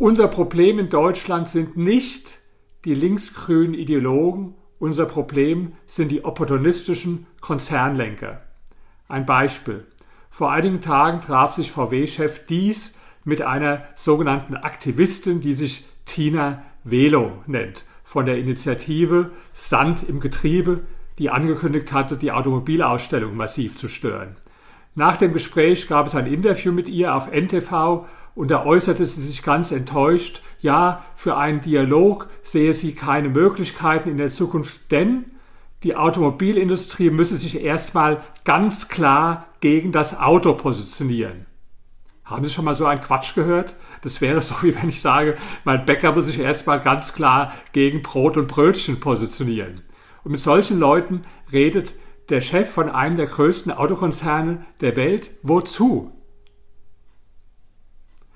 Unser Problem in Deutschland sind nicht die linksgrünen Ideologen, unser Problem sind die opportunistischen Konzernlenker. Ein Beispiel. Vor einigen Tagen traf sich VW-Chef Dies mit einer sogenannten Aktivistin, die sich Tina Velo nennt, von der Initiative Sand im Getriebe, die angekündigt hatte, die Automobilausstellung massiv zu stören. Nach dem Gespräch gab es ein Interview mit ihr auf NTV und da äußerte sie sich ganz enttäuscht, ja, für einen Dialog sehe sie keine Möglichkeiten in der Zukunft, denn die Automobilindustrie müsse sich erstmal ganz klar gegen das Auto positionieren. Haben Sie schon mal so einen Quatsch gehört? Das wäre so, wie wenn ich sage, mein Bäcker muss sich erstmal ganz klar gegen Brot und Brötchen positionieren. Und mit solchen Leuten redet der Chef von einem der größten Autokonzerne der Welt wozu?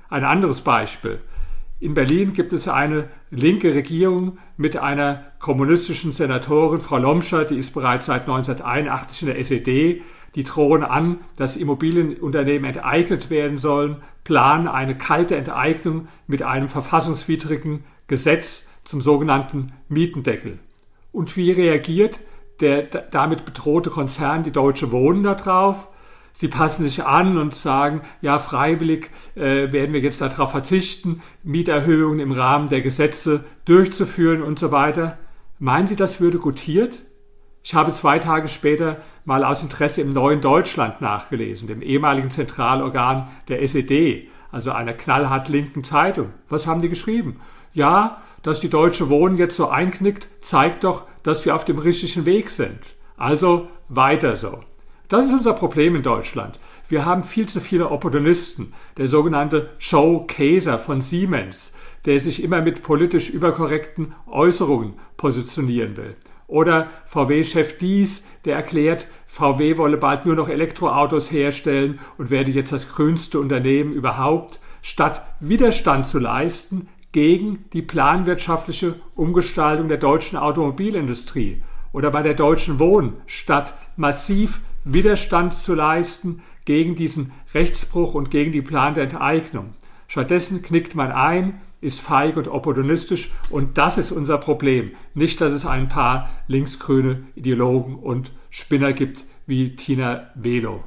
Ein anderes Beispiel. In Berlin gibt es eine linke Regierung mit einer kommunistischen Senatorin, Frau Lomscher, die ist bereits seit 1981 in der SED. Die drohen an, dass Immobilienunternehmen enteignet werden sollen, planen eine kalte Enteignung mit einem verfassungswidrigen Gesetz zum sogenannten Mietendeckel. Und wie reagiert der damit bedrohte Konzern, die Deutsche Wohnen, darauf? Sie passen sich an und sagen, ja, freiwillig äh, werden wir jetzt darauf verzichten, Mieterhöhungen im Rahmen der Gesetze durchzuführen und so weiter. Meinen Sie, das würde gutiert? Ich habe zwei Tage später mal aus Interesse im Neuen Deutschland nachgelesen, dem ehemaligen Zentralorgan der SED, also einer knallhart linken Zeitung. Was haben die geschrieben? Ja, dass die Deutsche Wohnen jetzt so einknickt, zeigt doch, dass wir auf dem richtigen Weg sind. Also weiter so. Das ist unser Problem in Deutschland. Wir haben viel zu viele Opportunisten. Der sogenannte Käser von Siemens, der sich immer mit politisch überkorrekten Äußerungen positionieren will. Oder VW-Chef Dies, der erklärt, VW wolle bald nur noch Elektroautos herstellen und werde jetzt das grünste Unternehmen überhaupt, statt Widerstand zu leisten gegen die planwirtschaftliche Umgestaltung der deutschen Automobilindustrie. Oder bei der Deutschen Wohnen, statt massiv Widerstand zu leisten gegen diesen Rechtsbruch und gegen die Plan der Enteignung. Stattdessen knickt man ein, ist feig und opportunistisch und das ist unser Problem. Nicht, dass es ein paar linksgrüne Ideologen und Spinner gibt wie Tina Velo.